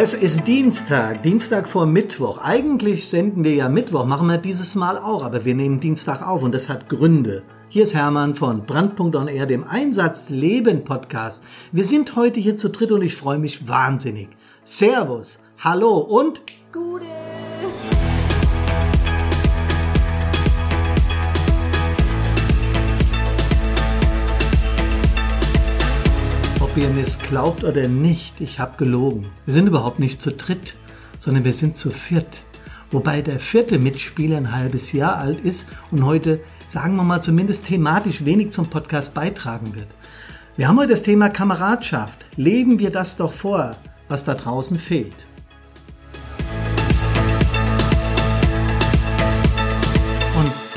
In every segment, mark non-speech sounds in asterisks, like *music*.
Es ist Dienstag, Dienstag vor Mittwoch. Eigentlich senden wir ja Mittwoch, machen wir dieses Mal auch, aber wir nehmen Dienstag auf und das hat Gründe. Hier ist Hermann von Brandpunkt on Air, dem Einsatz Leben Podcast. Wir sind heute hier zu dritt und ich freue mich wahnsinnig. Servus, hallo und Gute. Ihr mir es glaubt oder nicht, ich habe gelogen. Wir sind überhaupt nicht zu dritt, sondern wir sind zu viert. Wobei der vierte Mitspieler ein halbes Jahr alt ist und heute, sagen wir mal, zumindest thematisch wenig zum Podcast beitragen wird. Wir haben heute das Thema Kameradschaft. Leben wir das doch vor, was da draußen fehlt.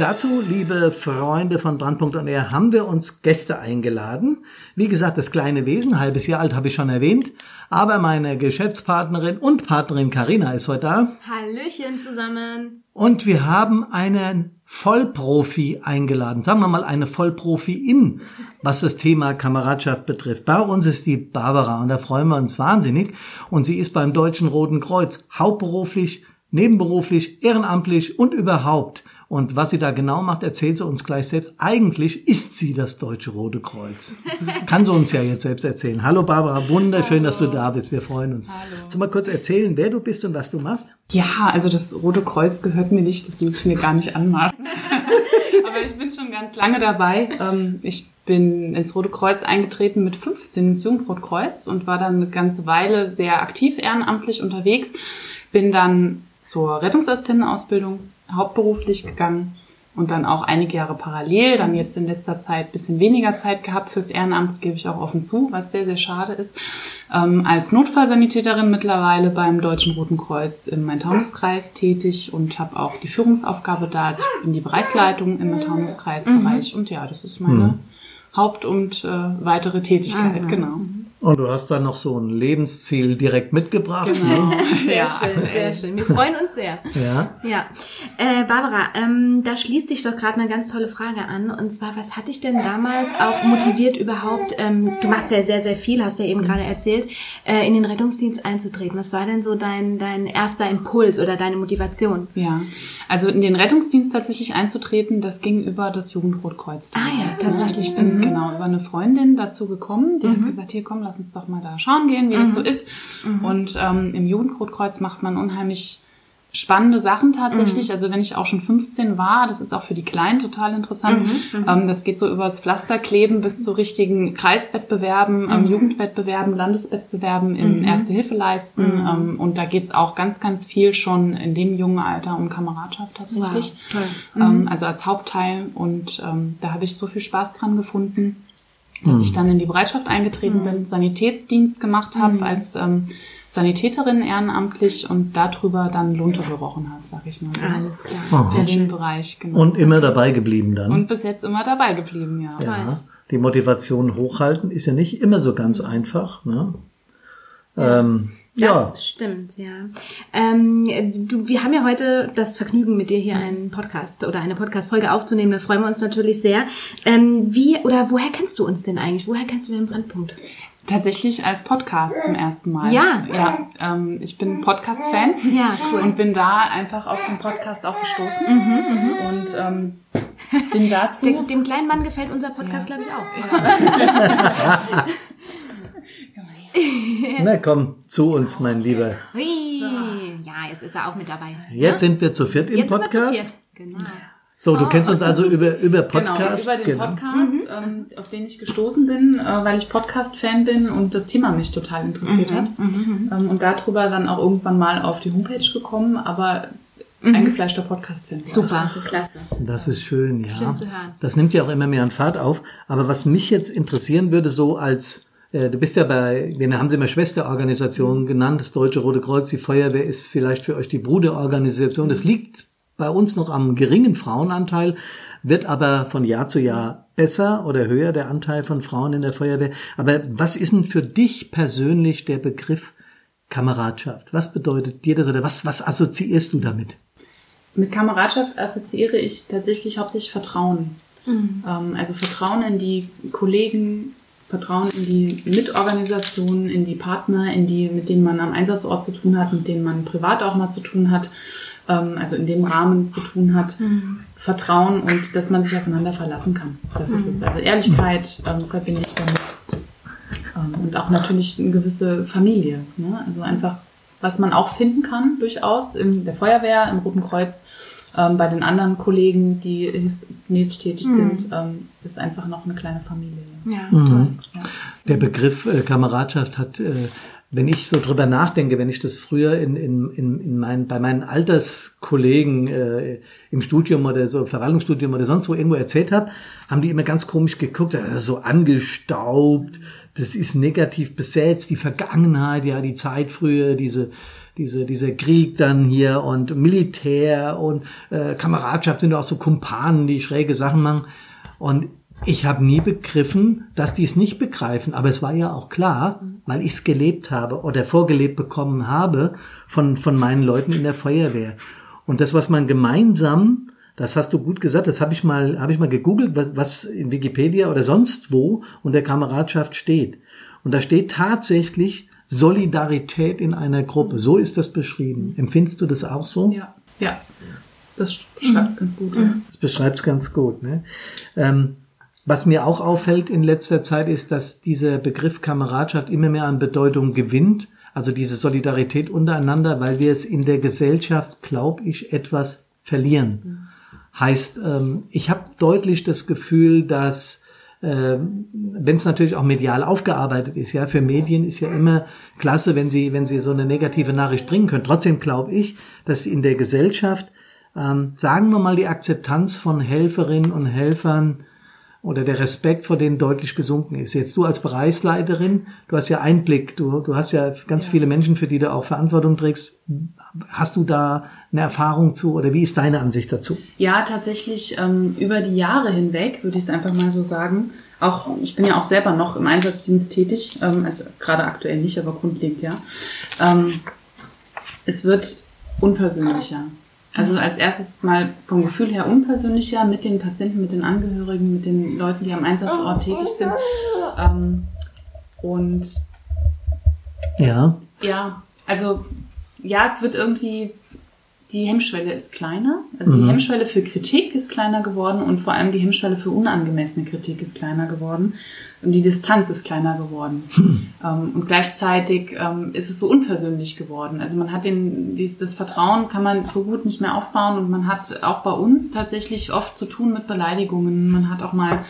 Dazu, liebe Freunde von Brandpunkt und Air, haben wir uns Gäste eingeladen. Wie gesagt, das kleine Wesen, halbes Jahr alt, habe ich schon erwähnt. Aber meine Geschäftspartnerin und Partnerin Karina ist heute da. Hallöchen zusammen. Und wir haben einen Vollprofi eingeladen. Sagen wir mal eine Vollprofi-In, was das Thema Kameradschaft betrifft. Bei uns ist die Barbara und da freuen wir uns wahnsinnig. Und sie ist beim Deutschen Roten Kreuz hauptberuflich, nebenberuflich, ehrenamtlich und überhaupt. Und was sie da genau macht, erzählt sie uns gleich selbst. Eigentlich ist sie das Deutsche Rote Kreuz. *laughs* Kann sie uns ja jetzt selbst erzählen. Hallo Barbara, wunderschön, Hallo. dass du da bist. Wir freuen uns. Hallo. Kannst du mal kurz erzählen, wer du bist und was du machst? Ja, also das Rote Kreuz gehört mir nicht, das will ich mir gar nicht anmaßen. *laughs* Aber ich bin schon ganz lange dabei. Ähm, Ich bin ins Rote Kreuz eingetreten mit 15 ins Jugendrotkreuz und war dann eine ganze Weile sehr aktiv ehrenamtlich unterwegs. Bin dann zur Rettungsassistentenausbildung hauptberuflich gegangen und dann auch einige Jahre parallel, dann jetzt in letzter Zeit ein bisschen weniger Zeit gehabt fürs Ehrenamt, das gebe ich auch offen zu, was sehr, sehr schade ist. Ähm, als Notfallsanitäterin mittlerweile beim Deutschen Roten Kreuz im Main-Taunus-Kreis tätig und habe auch die Führungsaufgabe da. Also ich bin die Bereichsleitung im Main-Taunus-Kreis-Bereich und ja, das ist meine Haupt- und äh, weitere Tätigkeit, genau. Und du hast dann noch so ein Lebensziel direkt mitgebracht. Genau. Ne? *laughs* Sehr Ja, schön, aktuell. sehr schön. Wir freuen uns sehr. Ja. Ja. Äh, Barbara, ähm, da schließt sich doch gerade eine ganz tolle Frage an. Und zwar, was hat dich denn damals auch motiviert überhaupt, ähm, du machst ja sehr, sehr viel, hast ja eben gerade erzählt, äh, in den Rettungsdienst einzutreten. Was war denn so dein, dein erster Impuls oder deine Motivation? Ja, also in den Rettungsdienst tatsächlich einzutreten, das ging über das Jugendrotkreuz. Ah ja, damals. tatsächlich. Ich bin Mhm. genau über eine Freundin dazu gekommen, die hat gesagt, hier komm, lass uns doch mal da schauen gehen, wie das so ist. Und ähm, im Jugendrotkreuz macht man unheimlich spannende Sachen tatsächlich. Also wenn ich auch schon 15 war, das ist auch für die Kleinen total interessant. Ähm, das geht so übers Pflasterkleben bis zu richtigen Kreiswettbewerben, ähm, Jugendwettbewerben, Landeswettbewerben im Erste Hilfe leisten. Ähm, und da geht's auch ganz, ganz viel schon in dem jungen Alter um Kameradschaft tatsächlich. Wow, toll. Ähm, also als Hauptteil. Und ähm, da habe ich so viel Spaß dran gefunden, dass ich dann in die Bereitschaft eingetreten bin, Sanitätsdienst gemacht habe als ähm, Sanitäterin ehrenamtlich und darüber dann Lunte gerochen habe, sag ich mal so. Alles klar. Aha. In dem Bereich, genau. Und immer dabei geblieben dann. Und bis jetzt immer dabei geblieben, ja. ja. Die Motivation hochhalten ist ja nicht immer so ganz einfach. Ne? Ähm, ja. Das stimmt, ja. Ähm, du, wir haben ja heute das Vergnügen, mit dir hier einen Podcast oder eine Podcast-Folge aufzunehmen. Da freuen wir uns natürlich sehr. Ähm, wie oder woher kennst du uns denn eigentlich? Woher kennst du den Brandpunkt? Tatsächlich als Podcast zum ersten Mal. Ja. Ja, ähm, ich bin Podcast-Fan. Ja, cool. Und bin da einfach auf den Podcast auch gestoßen. und ähm, bin dazu... Dem, dem kleinen Mann gefällt unser Podcast, glaube ich, auch. *laughs* *laughs* *laughs* Na komm, zu uns, mein Lieber. Hui. Ja, jetzt ist er auch mit dabei. Jetzt sind wir zu viert im Jetzt sind wir zu Podcast. viert. Genau. So, du kennst uns also über, über Genau, Podcast. über den Podcast, ähm, auf den ich gestoßen bin, äh, weil ich Podcast-Fan bin und das Thema mich total interessiert hat. Ähm, und darüber dann auch irgendwann mal auf die Homepage gekommen, aber eingefleischter Podcast-Fan. Super, klasse. Das ist schön, ja. Schön zu hören. Das nimmt ja auch immer mehr an Fahrt auf. Aber was mich jetzt interessieren würde, so als Du bist ja bei, den haben sie immer Schwesterorganisationen genannt, das Deutsche Rote Kreuz, die Feuerwehr ist vielleicht für euch die Bruderorganisation. Das liegt bei uns noch am geringen Frauenanteil, wird aber von Jahr zu Jahr besser oder höher, der Anteil von Frauen in der Feuerwehr. Aber was ist denn für dich persönlich der Begriff Kameradschaft? Was bedeutet dir das oder was, was assoziierst du damit? Mit Kameradschaft assoziiere ich tatsächlich hauptsächlich Vertrauen. Ähm, also Vertrauen in die Kollegen, Vertrauen in die Mitorganisationen, in die Partner, in die, mit denen man am Einsatzort zu tun hat, mit denen man privat auch mal zu tun hat, ähm, also in dem Rahmen zu tun hat. Mhm. Vertrauen und dass man sich aufeinander verlassen kann. Das mhm. ist es. Also Ehrlichkeit ähm, verbinde ich damit. Ähm, und auch natürlich eine gewisse Familie. Ne? Also einfach, was man auch finden kann, durchaus in der Feuerwehr, im Roten Kreuz, ähm, bei den anderen Kollegen, die hilfsmäßig tätig mhm. sind, ähm, ist einfach noch eine kleine Familie. Ja, mhm. toll. Ja. Der Begriff äh, Kameradschaft hat äh, wenn ich so drüber nachdenke, wenn ich das früher in, in, in, in mein, bei meinen Alterskollegen äh, im Studium oder so, Verwaltungsstudium oder sonst wo irgendwo erzählt habe, haben die immer ganz komisch geguckt, ist so angestaubt, das ist negativ besetzt, die Vergangenheit, ja, die Zeit früher, diese, diese, dieser Krieg dann hier und Militär und äh, Kameradschaft sind auch so Kumpanen, die schräge Sachen machen. Und ich habe nie begriffen, dass die es nicht begreifen, aber es war ja auch klar, weil ich es gelebt habe oder vorgelebt bekommen habe von, von meinen Leuten in der Feuerwehr. Und das, was man gemeinsam, das hast du gut gesagt, das habe ich mal, habe ich mal gegoogelt, was in Wikipedia oder sonst wo unter Kameradschaft steht. Und da steht tatsächlich Solidarität in einer Gruppe. So ist das beschrieben. Empfindest du das auch so? Ja, ja. Das beschreibt es ganz gut. Ja. Das beschreibt es ganz gut. Ne? Ähm, was mir auch auffällt in letzter Zeit ist, dass dieser Begriff Kameradschaft immer mehr an Bedeutung gewinnt, also diese Solidarität untereinander, weil wir es in der Gesellschaft, glaube ich, etwas verlieren. Heißt, ähm, ich habe deutlich das Gefühl, dass äh, wenn es natürlich auch medial aufgearbeitet ist, ja, für Medien ist ja immer klasse, wenn sie, wenn sie so eine negative Nachricht bringen können. Trotzdem glaube ich, dass in der Gesellschaft, ähm, sagen wir mal, die Akzeptanz von Helferinnen und Helfern oder der Respekt vor denen deutlich gesunken ist. Jetzt du als Bereichsleiterin, du hast ja Einblick, du, du hast ja ganz ja. viele Menschen, für die du auch Verantwortung trägst. Hast du da eine Erfahrung zu oder wie ist deine Ansicht dazu? Ja, tatsächlich ähm, über die Jahre hinweg, würde ich es einfach mal so sagen. Auch ich bin ja auch selber noch im Einsatzdienst tätig, ähm, also gerade aktuell nicht, aber grundlegend ja. Ähm, es wird unpersönlicher. Also als erstes mal vom Gefühl her unpersönlicher mit den Patienten, mit den Angehörigen, mit den Leuten, die am Einsatzort tätig sind. Ähm, und ja. Ja, also ja, es wird irgendwie, die Hemmschwelle ist kleiner. Also mhm. die Hemmschwelle für Kritik ist kleiner geworden und vor allem die Hemmschwelle für unangemessene Kritik ist kleiner geworden und die Distanz ist kleiner geworden. Hm. Ähm, und gleichzeitig ähm, ist es so unpersönlich geworden. Also man hat den, dies, das Vertrauen kann man so gut nicht mehr aufbauen und man hat auch bei uns tatsächlich oft zu tun mit Beleidigungen. Man hat auch mal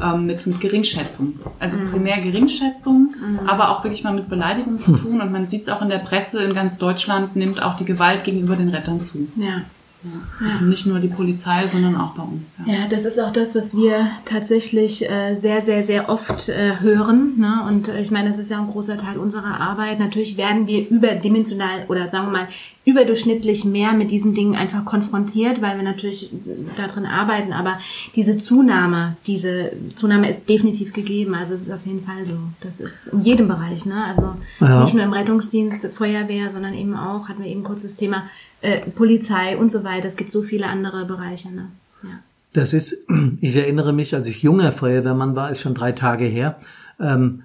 ähm, mit, mit Geringschätzung. Also mhm. primär Geringschätzung, mhm. aber auch wirklich mal mit Beleidigung zu *laughs* tun. Und man sieht es auch in der Presse in ganz Deutschland, nimmt auch die Gewalt gegenüber den Rettern zu. Ja. Ja. Also nicht nur die Polizei, sondern auch bei uns. Ja, ja das ist auch das, was wir tatsächlich äh, sehr, sehr, sehr oft äh, hören. Ne? Und äh, ich meine, das ist ja ein großer Teil unserer Arbeit. Natürlich werden wir überdimensional oder sagen wir mal überdurchschnittlich mehr mit diesen Dingen einfach konfrontiert, weil wir natürlich da drin arbeiten. Aber diese Zunahme, diese Zunahme ist definitiv gegeben. Also es ist auf jeden Fall so. Das ist in jedem Bereich. Ne? Also ja. nicht nur im Rettungsdienst, Feuerwehr, sondern eben auch, hatten wir eben kurz das Thema äh, Polizei und so weiter. Es gibt so viele andere Bereiche. Ne? Ja. Das ist, *clears throat* ich erinnere mich, als ich junger Feuerwehrmann war, ist schon drei Tage her, ähm,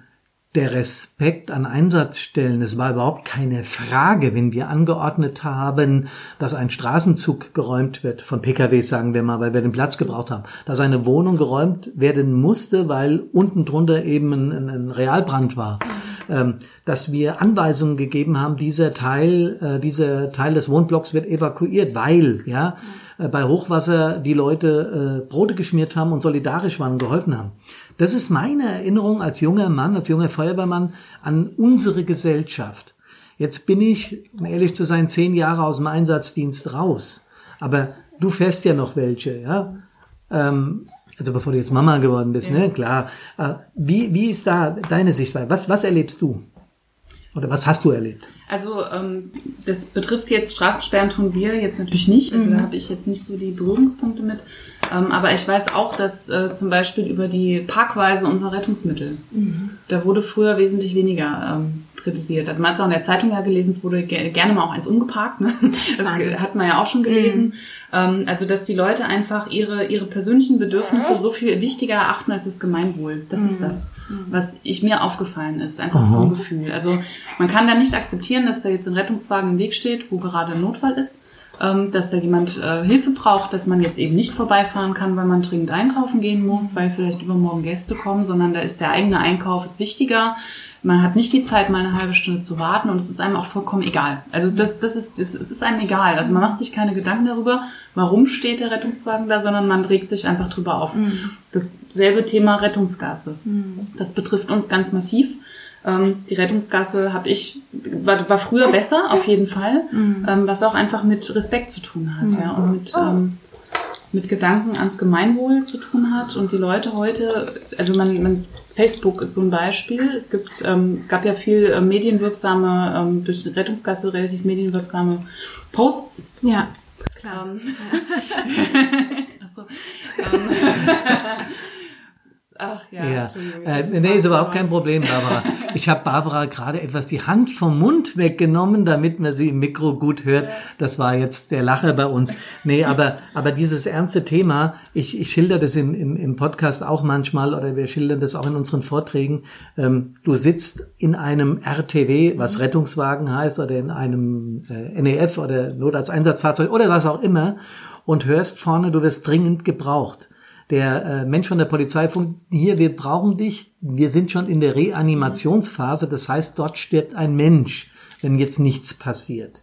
der Respekt an Einsatzstellen, es war überhaupt keine Frage, wenn wir angeordnet haben, dass ein Straßenzug geräumt wird, von PKWs sagen wir mal, weil wir den Platz gebraucht haben, dass eine Wohnung geräumt werden musste, weil unten drunter eben ein, ein Realbrand war, dass wir Anweisungen gegeben haben, dieser Teil, äh, dieser Teil des Wohnblocks wird evakuiert, weil, ja, äh, bei Hochwasser die Leute äh, Brote geschmiert haben und solidarisch waren und geholfen haben. Das ist meine Erinnerung als junger Mann, als junger Feuerwehrmann an unsere Gesellschaft. Jetzt bin ich, um ehrlich zu sein, zehn Jahre aus dem Einsatzdienst raus. Aber du fährst ja noch welche, ja? Ähm, also bevor du jetzt Mama geworden bist, ne? ja. ne? Klar. Äh, wie, wie ist da deine Sichtweise? Was, was erlebst du? Oder was hast du erlebt? Also ähm, das betrifft jetzt Straßensperren tun wir jetzt natürlich nicht. Also mhm. da habe ich jetzt nicht so die Berührungspunkte mit. Ähm, aber ich weiß auch, dass äh, zum Beispiel über die Parkweise unserer Rettungsmittel, mhm. da wurde früher wesentlich weniger ähm, kritisiert. Also man hat es auch in der Zeitung ja gelesen, es wurde gerne mal auch eins umgeparkt. Ne? Das Wahnsinn. hat man ja auch schon gelesen. Mhm. Also dass die Leute einfach ihre, ihre persönlichen Bedürfnisse so viel wichtiger erachten als das Gemeinwohl. Das mhm. ist das, was ich mir aufgefallen ist. Einfach Aha. vom Gefühl. Also man kann da nicht akzeptieren, dass da jetzt ein Rettungswagen im Weg steht, wo gerade ein Notfall ist ähm, dass da jemand äh, Hilfe braucht, dass man jetzt eben nicht vorbeifahren kann, weil man dringend einkaufen gehen muss, weil vielleicht übermorgen Gäste kommen, sondern da ist der eigene Einkauf ist wichtiger. Man hat nicht die Zeit, mal eine halbe Stunde zu warten und es ist einem auch vollkommen egal. Also das, das ist, das, es ist einem egal. Also man macht sich keine Gedanken darüber, warum steht der Rettungswagen da, sondern man regt sich einfach drüber auf. Mhm. Dasselbe Thema Rettungsgasse. Mhm. Das betrifft uns ganz massiv. Ähm, die Rettungsgasse habe ich war, war früher besser auf jeden Fall, mhm. ähm, was auch einfach mit Respekt zu tun hat, mhm. ja und mit ähm, mit Gedanken ans Gemeinwohl zu tun hat und die Leute heute, also man, man Facebook ist so ein Beispiel. Es gibt, ähm, es gab ja viel äh, medienwirksame ähm, durch die Rettungsgasse relativ medienwirksame Posts. Ja, klar. *laughs* Ähm, Achso. *laughs* Ähm, Ach ja, ja. Äh, nee, ist überhaupt kein Problem, Barbara. Ich habe Barbara gerade etwas die Hand vom Mund weggenommen, damit man sie im Mikro gut hört. Das war jetzt der Lacher bei uns. Nee, aber, aber dieses ernste Thema, ich, ich schilder das im, im, im Podcast auch manchmal oder wir schildern das auch in unseren Vorträgen. Ähm, du sitzt in einem RTW, was Rettungswagen heißt, oder in einem äh, NEF oder Notarzteinsatzfahrzeug oder was auch immer und hörst vorne, du wirst dringend gebraucht der äh, Mensch von der Polizei funkt, hier, wir brauchen dich, wir sind schon in der Reanimationsphase, das heißt, dort stirbt ein Mensch, wenn jetzt nichts passiert.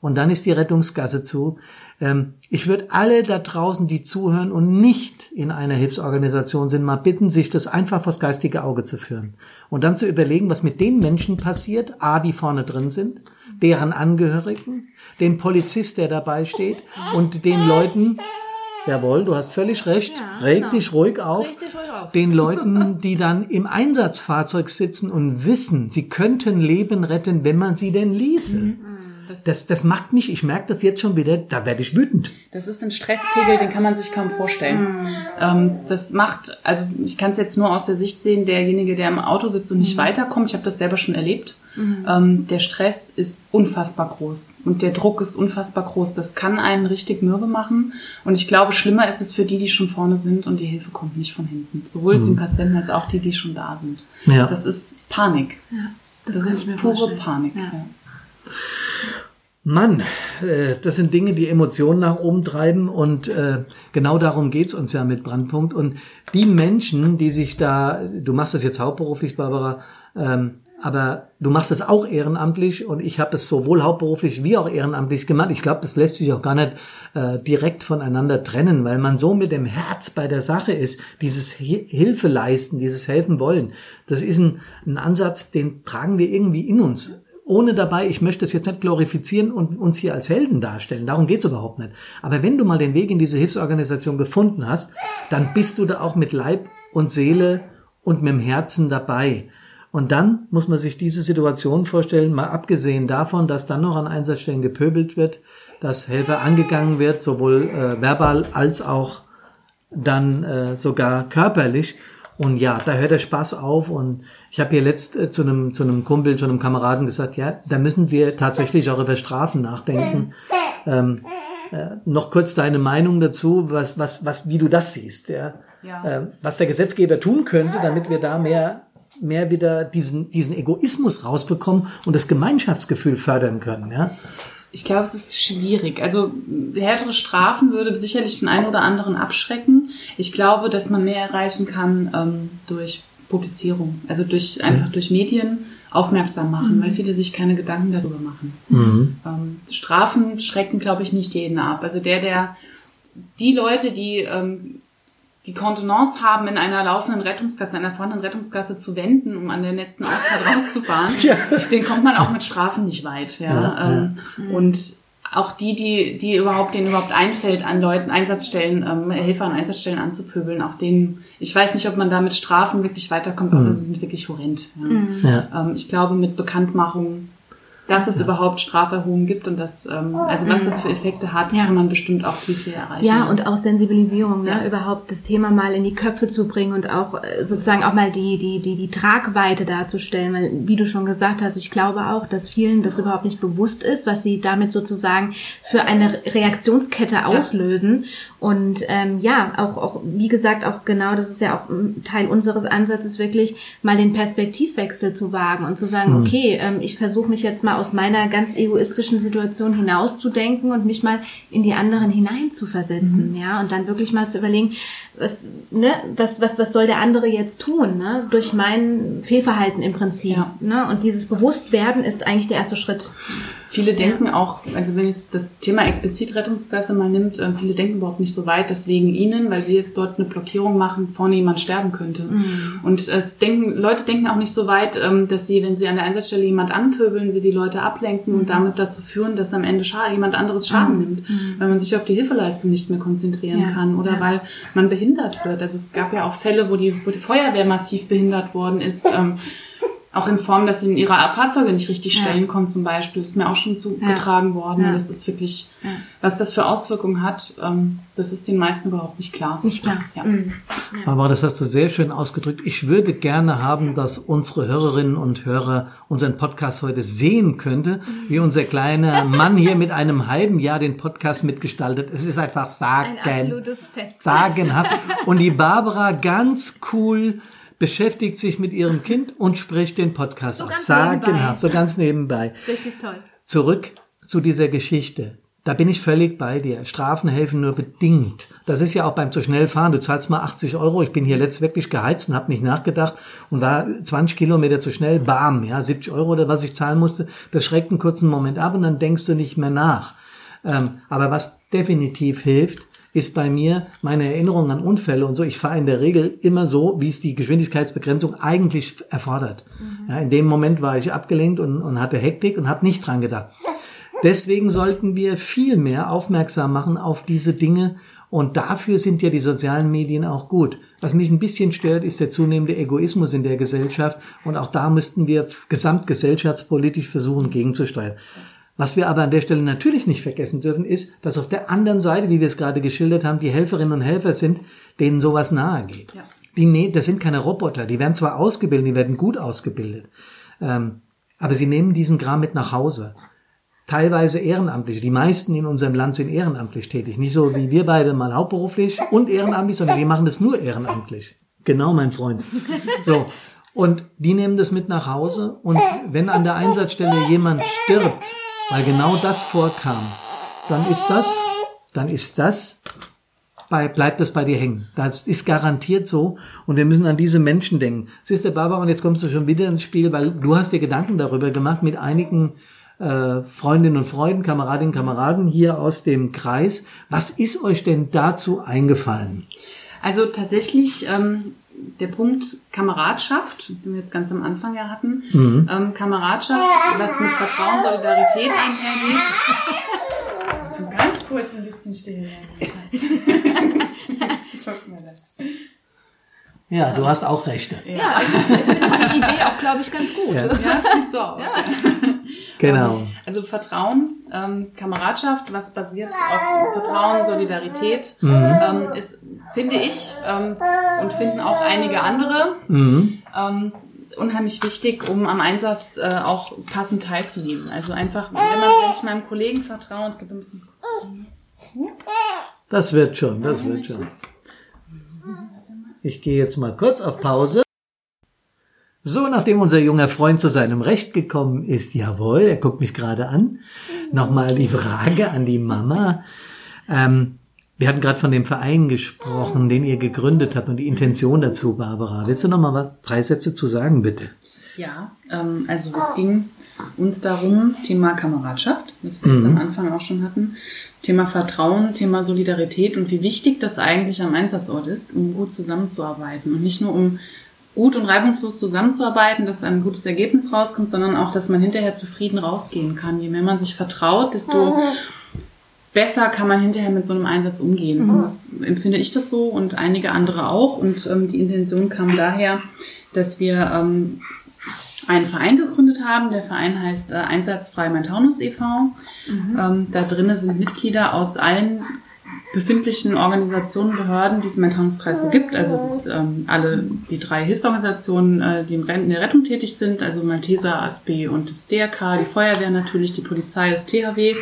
Und dann ist die Rettungsgasse zu. Ähm, ich würde alle da draußen, die zuhören und nicht in einer Hilfsorganisation sind, mal bitten, sich das einfach vors geistige Auge zu führen. Und dann zu überlegen, was mit den Menschen passiert, A, die vorne drin sind, deren Angehörigen, dem Polizist, der dabei steht und den Leuten, Jawohl, du hast völlig recht. Ja, Reg genau. dich ruhig auf. Ruhig auf. Den Leuten, *laughs* die dann im Einsatzfahrzeug sitzen und wissen, sie könnten Leben retten, wenn man sie denn ließe. Mhm. Das, das, das macht mich, ich merke das jetzt schon wieder, da werde ich wütend. Das ist ein Stresspegel, den kann man sich kaum vorstellen. Mhm. Ähm, das macht, also ich kann es jetzt nur aus der Sicht sehen, derjenige, der im Auto sitzt und nicht mhm. weiterkommt, ich habe das selber schon erlebt. Mhm. Ähm, der Stress ist unfassbar groß und der Druck ist unfassbar groß. Das kann einen richtig mürbe machen. Und ich glaube, schlimmer ist es für die, die schon vorne sind und die Hilfe kommt nicht von hinten. Sowohl mhm. den Patienten als auch die, die schon da sind. Ja. Das ist Panik. Ja, das, das ist pure Panik. Ja. Mann, äh, das sind Dinge, die Emotionen nach oben treiben und äh, genau darum geht's uns ja mit Brandpunkt. Und die Menschen, die sich da, du machst das jetzt hauptberuflich, Barbara, ähm, aber du machst es auch ehrenamtlich und ich habe es sowohl hauptberuflich wie auch ehrenamtlich gemacht. Ich glaube, das lässt sich auch gar nicht äh, direkt voneinander trennen, weil man so mit dem Herz bei der Sache ist, dieses Hilfe leisten, dieses helfen wollen. Das ist ein, ein Ansatz, den tragen wir irgendwie in uns ohne dabei, ich möchte es jetzt nicht glorifizieren und uns hier als Helden darstellen. Darum geht's überhaupt nicht. Aber wenn du mal den Weg in diese Hilfsorganisation gefunden hast, dann bist du da auch mit Leib und Seele und mit dem Herzen dabei. Und dann muss man sich diese Situation vorstellen, mal abgesehen davon, dass dann noch an Einsatzstellen gepöbelt wird, dass Helfer angegangen wird, sowohl äh, verbal als auch dann äh, sogar körperlich. Und ja, da hört der Spaß auf. Und ich habe hier letzt äh, zu einem zu einem Kumpel, zu einem Kameraden gesagt, ja, da müssen wir tatsächlich auch über Strafen nachdenken. Ähm, äh, noch kurz deine Meinung dazu, was was was, wie du das siehst, ja. ja. Äh, was der Gesetzgeber tun könnte, damit wir da mehr mehr wieder diesen diesen Egoismus rausbekommen und das Gemeinschaftsgefühl fördern können, ja. Ich glaube, es ist schwierig. Also härtere Strafen würde sicherlich den einen oder anderen abschrecken. Ich glaube, dass man mehr erreichen kann ähm, durch Publizierung, also durch einfach durch Medien aufmerksam machen, mhm. weil viele sich keine Gedanken darüber machen. Mhm. Ähm, Strafen schrecken, glaube ich, nicht jeden ab. Also der, der die Leute, die ähm, die Kontenance haben, in einer laufenden Rettungsgasse, einer vorhandenen Rettungsgasse zu wenden, um an der letzten Ausfahrt *laughs* rauszufahren, ja. den kommt man auch mit Strafen nicht weit. Ja. ja, ähm, ja. Und auch die, die, die überhaupt, denen überhaupt einfällt, an Leuten, Einsatzstellen, ähm, Helfer an Einsatzstellen anzupöbeln, auch denen, ich weiß nicht, ob man da mit Strafen wirklich weiterkommt, außer mhm. sie sind wirklich horrend. Ja. Mhm. Ähm, ich glaube, mit Bekanntmachung dass es überhaupt Straferhöhungen gibt und das, ähm, also was das für Effekte hat, Ja. kann man bestimmt auch viel, viel erreichen. Ja, und auch Sensibilisierung, ne? Ja. überhaupt das Thema mal in die Köpfe zu bringen und auch äh, sozusagen auch mal die, die, die, die Tragweite darzustellen. Weil, wie du schon gesagt hast, ich glaube auch, dass vielen das überhaupt nicht bewusst ist, was sie damit sozusagen für eine Reaktionskette auslösen. Und ähm, ja, auch, auch, wie gesagt, auch genau, das ist ja auch Teil unseres Ansatzes, wirklich mal den Perspektivwechsel zu wagen und zu sagen, okay, ähm, ich versuche mich jetzt mal aus meiner ganz egoistischen Situation hinauszudenken und mich mal in die anderen hineinzuversetzen, ja, und dann wirklich mal zu überlegen, was, ne, was, was, was soll der andere jetzt tun, ne, durch mein Fehlverhalten im Prinzip, Ja. ne, und dieses Bewusstwerden ist eigentlich der erste Schritt. Viele denken auch, also wenn jetzt das Thema explizit Rettungsgasse mal nimmt, äh, viele denken überhaupt nicht so weit, dass wegen ihnen, weil sie jetzt dort eine Blockierung machen, vorne jemand sterben könnte. Mhm. Und es denken, Leute denken auch nicht so weit, ähm, dass sie, wenn sie an der Einsatzstelle jemand anpöbeln, sie die Leute ablenken Mhm. und damit dazu führen, dass am Ende Schaden, jemand anderes Schaden nimmt, weil man sich auf die Hilfeleistung nicht mehr konzentrieren Mhm. Ja. kann oder Ja. weil man behindert wird. Also es gab ja auch Fälle, wo die, wo die Feuerwehr massiv behindert worden ist. Auch in Form, dass sie in ihre Fahrzeuge nicht richtig Ja. stellen konnten zum Beispiel. Das ist mir auch schon zugetragen worden. Ja. Das ist wirklich, Ja. was das für Auswirkungen hat, ähm, das ist den meisten überhaupt nicht klar. Nicht klar. Ja. Mhm. Aber das hast du sehr schön ausgedrückt. Ich würde gerne haben, dass unsere Hörerinnen und Hörer unseren Podcast heute sehen könnte, wie unser kleiner *laughs* Mann hier mit einem halben Jahr den Podcast mitgestaltet. Es ist einfach Ein sagen, absolutes Fest. sagenhaft. Und die Barbara ganz cool beschäftigt sich mit ihrem Kind und spricht den Podcast So auf. Sagenhaft, so ganz nebenbei. Richtig toll. Zurück zu dieser Geschichte. Da bin ich völlig bei dir. Strafen helfen nur bedingt. Das ist ja auch beim zu schnell fahren. Du zahlst mal 80 Euro. Ich bin hier letzt wirklich geheizt und habe nicht nachgedacht und war 20 Kilometer zu schnell. Bam, ja, 70 Euro oder was ich zahlen musste. Das schreckt einen kurzen Moment ab und dann denkst du nicht mehr nach. Ähm, aber was definitiv hilft, ist bei mir meine Erinnerung an Unfälle und so. Ich fahre in der Regel immer so, wie es die Geschwindigkeitsbegrenzung eigentlich erfordert. Ja, in dem Moment war ich abgelenkt und, und hatte Hektik und habe nicht dran gedacht. Deswegen sollten wir viel mehr aufmerksam machen auf diese Dinge. Und dafür sind ja die sozialen Medien auch gut. Was mich ein bisschen stört, ist der zunehmende Egoismus in der Gesellschaft. Und auch da müssten wir gesamtgesellschaftspolitisch versuchen, gegenzusteuern. Was wir aber an der Stelle natürlich nicht vergessen dürfen, ist, dass auf der anderen Seite, wie wir es gerade geschildert haben, die Helferinnen und Helfer sind, denen sowas nahe geht. Ja. Die, ne- das sind keine Roboter, die werden zwar ausgebildet, die werden gut ausgebildet, ähm, aber sie nehmen diesen Kram mit nach Hause. Teilweise ehrenamtlich. Die meisten in unserem Land sind ehrenamtlich tätig. Nicht so wie wir beide mal hauptberuflich und ehrenamtlich, sondern wir machen das nur ehrenamtlich. Genau, mein Freund. So. Und die nehmen das mit nach Hause. Und wenn an der Einsatzstelle jemand stirbt, weil genau das vorkam, dann ist das, dann ist das bei, bleibt das bei dir hängen. Das ist garantiert so. Und wir müssen an diese Menschen denken. Siehst du, Barbara, und jetzt kommst du schon wieder ins Spiel, weil du hast dir Gedanken darüber gemacht mit einigen äh, Freundinnen und Freunden, Kameradinnen und Kameraden hier aus dem Kreis. Was ist euch denn dazu eingefallen? Also tatsächlich ähm, der Punkt Kameradschaft, den wir jetzt ganz am Anfang ja hatten. Ähm, Kameradschaft, was mit Vertrauen, Solidarität einhergeht. So ganz kurz ein bisschen still. Ja, du hast auch Rechte. Ja, ich finde die Idee auch, glaube ich, ganz gut. Ja. Ja, es sieht so aus. Genau. Also Vertrauen, ähm, Kameradschaft, was basiert auf Vertrauen, Solidarität, Mhm. ähm, ist, finde ich, ähm, und finden auch einige andere, Mhm. ähm, unheimlich wichtig, um am Einsatz äh, auch passend teilzunehmen. Also einfach, wenn, man, wenn ich meinem Kollegen vertraue, es gibt ein bisschen... Das wird schon, das wird schon. Ich gehe jetzt mal kurz auf Pause. So, nachdem unser junger Freund zu seinem Recht gekommen ist, jawohl, er guckt mich gerade an, nochmal die Frage an die Mama. Ähm, wir hatten gerade von dem Verein gesprochen, den ihr gegründet habt und die Intention dazu, Barbara. Willst du noch mal was, drei Sätze zu sagen, bitte? Ja, ähm, also es ging uns darum, Thema Kameradschaft, das wir jetzt am Anfang auch schon hatten, Thema Vertrauen, Thema Solidarität und wie wichtig das eigentlich am Einsatzort ist, um gut zusammenzuarbeiten und nicht nur um gut und reibungslos zusammenzuarbeiten, dass ein gutes Ergebnis rauskommt, sondern auch, dass man hinterher zufrieden rausgehen kann. Je mehr man sich vertraut, desto besser kann man hinterher mit so einem Einsatz umgehen. So das empfinde ich das so und einige andere auch. Und ähm, die Intention kam daher, dass wir ähm, einen Verein gegründet haben. Der Verein heißt äh, Einsatzfrei Mein Taunus e.V. Ähm, da drinnen sind Mitglieder aus allen befindlichen Organisationen, Behörden, die es im Mentaunuskreis so gibt. Also das, ähm, alle die drei Hilfsorganisationen, äh, die in der Rettung tätig sind, also Malteser, ASB und das DRK, die Feuerwehr natürlich, die Polizei, das THW,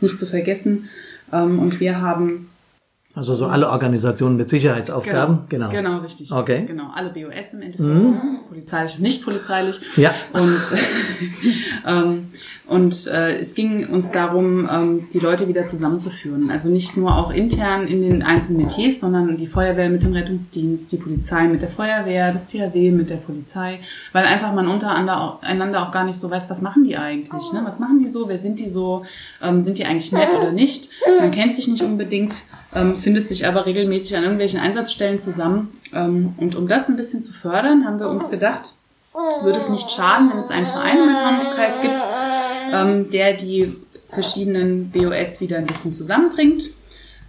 nicht zu vergessen. Ähm, und wir haben Also so alle Organisationen mit Sicherheitsaufgaben. Genau. Genau, richtig. Okay. Mhm. Genau, alle BOS im Endeffekt, ne? polizeilich und nicht polizeilich. Ja. Und, *laughs* ähm, und äh, es ging uns darum, ähm, die Leute wieder zusammenzuführen. Also nicht nur auch intern in den einzelnen Metiers, sondern die Feuerwehr mit dem Rettungsdienst, die Polizei mit der Feuerwehr, das THW mit der Polizei, weil einfach man untereinander auch gar nicht so weiß, was machen die eigentlich, ne? Was machen die so, wer sind die so, ähm, sind die eigentlich nett oder nicht? Man kennt sich nicht unbedingt, ähm, findet sich aber regelmäßig an irgendwelchen Einsatzstellen zusammen. Ähm, und um das ein bisschen zu fördern, haben wir uns gedacht, würde es nicht schaden, wenn es einen Verein im Methanus-Kreis gibt, ähm, der die verschiedenen BOS wieder ein bisschen zusammenbringt.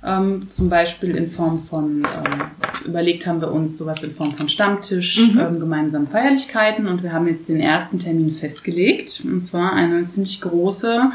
Ähm, zum Beispiel in Form von, ähm, überlegt haben wir uns sowas in Form von Stammtisch, ähm, gemeinsamen Feierlichkeiten und wir haben jetzt den ersten Termin festgelegt und zwar eine ziemlich große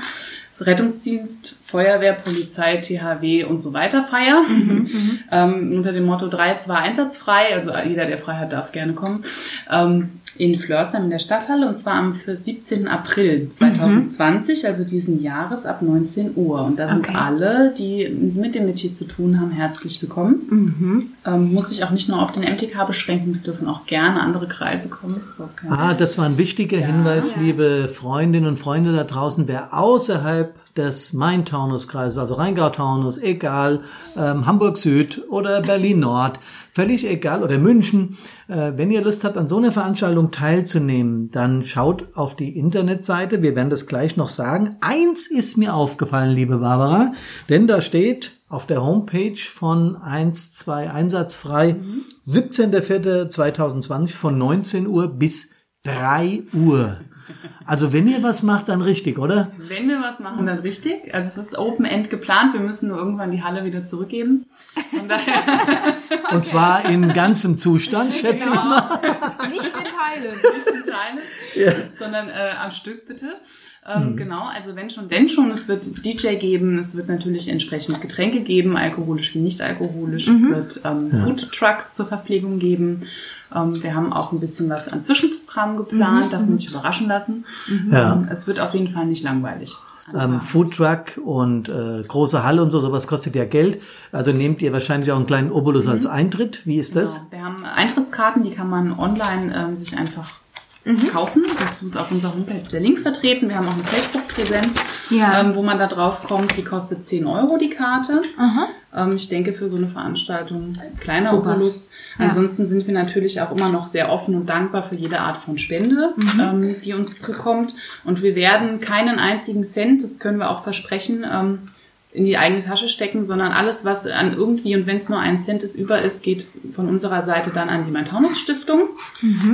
Rettungsdienst, Feuerwehr, Polizei, THW und so weiter Feier. *laughs* ähm, unter dem Motto 3, 2, einsatzfrei, also jeder, der frei hat, darf gerne kommen. Ähm, in Flörsheim in der Stadthalle und zwar am 17. April 2020, also diesen Jahres ab 19 Uhr. Und da sind Okay. alle, die mit dem Metier zu tun haben, herzlich willkommen. Ähm, muss sich auch nicht nur auf den MTK beschränken, es dürfen auch gerne andere Kreise kommen. Das Ah, das war ein wichtiger Hinweis, Ja. liebe Freundinnen und Freunde da draußen. Wer außerhalb des Main-Taunus-Kreises, also Rheingau-Taunus, egal, ähm, Hamburg-Süd oder Berlin-Nord, völlig egal, oder München, äh, wenn ihr Lust habt, an so einer Veranstaltung teilzunehmen, dann schaut auf die Internetseite. Wir werden das gleich noch sagen. Eins ist mir aufgefallen, liebe Barbara, denn da steht auf der Homepage von 1, 2 Einsatzfrei, 17.04.2020 von 19 Uhr bis 3 Uhr. Also wenn ihr was macht, dann richtig, oder? Wenn wir was machen, dann richtig. Also es ist Open-End geplant. Wir müssen nur irgendwann die Halle wieder zurückgeben. Von daher, *laughs* Und zwar in ganzem Zustand, schätze ich mal. Nicht in Teilen. *laughs* nicht in Teilen, sondern äh, am Stück bitte. Ähm, Genau, also wenn schon, denn schon. Es wird DJ geben, es wird natürlich entsprechend Getränke geben, alkoholisch wie nicht alkoholisch. Es wird ähm, Food Trucks zur Verpflegung geben. Ähm, wir haben auch ein bisschen was an Zwischenprogrammen geplant, darf man sich überraschen lassen. Ja. Ähm, es wird auf jeden Fall nicht langweilig. Ähm, Foodtruck und äh, große Halle und so, sowas kostet ja Geld. Also nehmt ihr wahrscheinlich auch einen kleinen Obolus als Eintritt. Wie ist das? Genau. Wir haben Eintrittskarten, die kann man online ähm, sich einfach Mhm. kaufen. Dazu ist auf unserer Homepage der Link vertreten. Wir haben auch eine Facebook-Präsenz, Ja. ähm, wo man da drauf kommt. Die kostet 10 Euro die Karte. Ähm, ich denke für so eine Veranstaltung ein kleiner Super. Obolus. Ja. Ansonsten sind wir natürlich auch immer noch sehr offen und dankbar für jede Art von Spende, Mhm. ähm, die uns zukommt. Und wir werden keinen einzigen Cent, das können wir auch versprechen, ähm, in die eigene Tasche stecken, sondern alles, was an irgendwie, und wenn es nur ein Cent ist, über ist, geht von unserer Seite dann an die Main-Taunus-Stiftung.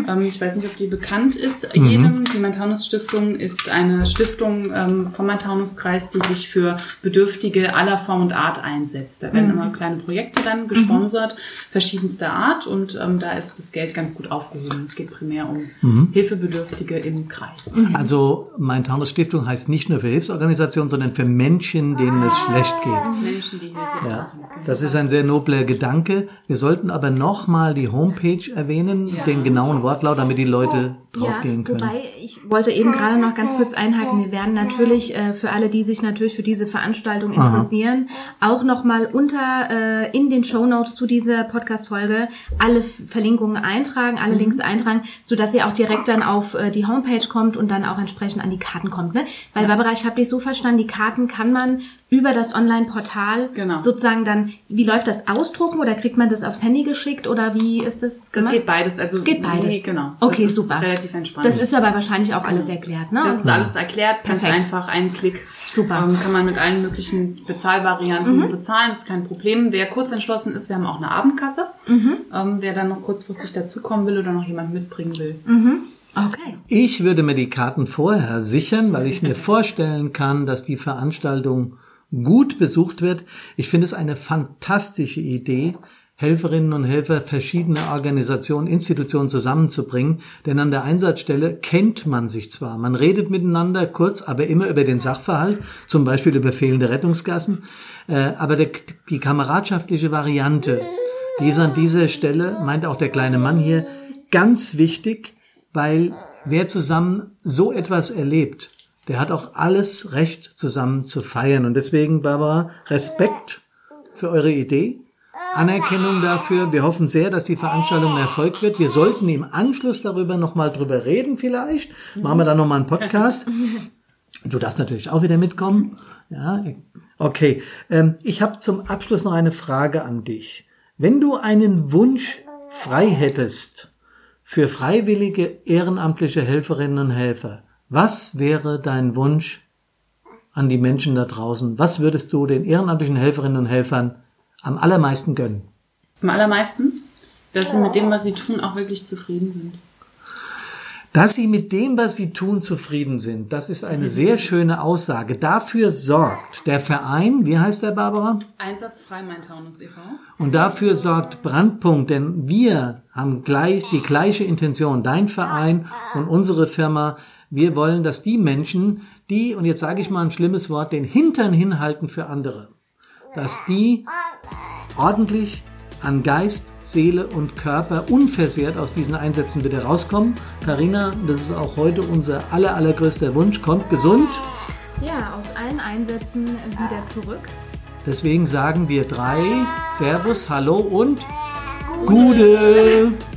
Ähm, ich weiß nicht, ob die bekannt ist. Jedem, die Main-Taunus-Stiftung ist eine Stiftung ähm, vom Main-Taunus-Kreis, die sich für Bedürftige aller Form und Art einsetzt. Da werden immer kleine Projekte dann gesponsert, verschiedenster Art, und ähm, da ist das Geld ganz gut aufgehoben. Es geht primär um Hilfebedürftige im Kreis. Also mein Taunus Stiftung heißt nicht nur für Hilfsorganisationen, sondern für Menschen, denen es schlecht geht. Menschen, die Hilfe Ja, das ist ein sehr nobler Gedanke. Wir sollten aber nochmal die Homepage erwähnen, den genauen Wortlaut, damit die Leute draufgehen können. Wobei, ich wollte eben gerade noch ganz kurz einhaken. Wir werden natürlich äh, für alle, die sich natürlich für diese Veranstaltung interessieren, auch nochmal unter äh, in den Show Notes zu dieser Podcast-Folge alle Verlinkungen eintragen, alle Links eintragen, sodass ihr auch direkt dann auf äh, die Homepage kommt und dann auch entsprechend an die Karten kommt. Ne? Weil Barbara, ich habe dich so verstanden, die Karten kann man über das Online-Portal Genau. sozusagen dann, wie läuft das ausdrucken oder kriegt man das aufs Handy geschickt oder wie ist das Das gemacht? geht beides. Also Geht beides. Nee, genau. Okay, das ist super. Relativ entspannt. Das ist aber wahrscheinlich auch alles erklärt, ne? Das ist alles erklärt, ganz Perfekt. einfach, ein Klick. Super. Ähm, kann man mit allen möglichen Bezahlvarianten bezahlen, ist kein Problem. Wer kurz entschlossen ist, wir haben auch eine Abendkasse. Ähm, wer dann noch kurzfristig dazukommen will oder noch jemand mitbringen will. Okay. Ich würde mir die Karten vorher sichern, weil ich mir *laughs* vorstellen kann, dass die Veranstaltung gut besucht wird. Ich finde es eine fantastische Idee. Helferinnen und Helfer verschiedener Organisationen, Institutionen zusammenzubringen. Denn an der Einsatzstelle kennt man sich zwar, man redet miteinander kurz, aber immer über den Sachverhalt, zum Beispiel über fehlende Rettungsgassen. Äh, aber die kameradschaftliche Variante, die ist an dieser Stelle, meint auch der kleine Mann hier, ganz wichtig, weil wer zusammen so etwas erlebt, der hat auch alles Recht, zusammen zu feiern. Und deswegen, Barbara, Respekt für eure Idee. Anerkennung dafür. Wir hoffen sehr, dass die Veranstaltung ein Erfolg wird. Wir sollten im Anschluss darüber nochmal drüber reden vielleicht. Machen wir dann nochmal einen Podcast. Du darfst natürlich auch wieder mitkommen. Ja, okay. Ähm, ich habe zum Abschluss noch eine Frage an dich. Wenn du einen Wunsch frei hättest für freiwillige ehrenamtliche Helferinnen und Helfer, was wäre dein Wunsch an die Menschen da draußen? Was würdest du den ehrenamtlichen Helferinnen und Helfern am allermeisten gönnen? Am allermeisten, dass sie mit dem, was sie tun, auch wirklich zufrieden sind. Dass sie mit dem, was sie tun, zufrieden sind, das ist eine sehr schöne Aussage. Dafür sorgt der Verein, wie heißt der Barbara? Einsatzfrei Mein Taunus e.V. Und dafür sorgt Brandpunkt, denn wir haben gleich die gleiche Intention, dein Verein und unsere Firma. Wir wollen, dass die Menschen, die, und jetzt sage ich mal ein schlimmes Wort, den Hintern hinhalten für andere, dass die ordentlich an Geist, Seele und Körper unversehrt aus diesen Einsätzen wieder rauskommen. Karina, das ist auch heute unser aller, allergrößter Wunsch, kommt gesund. Ja, aus allen Einsätzen wieder zurück. Deswegen sagen wir drei Servus, Hallo und Gude. Gude.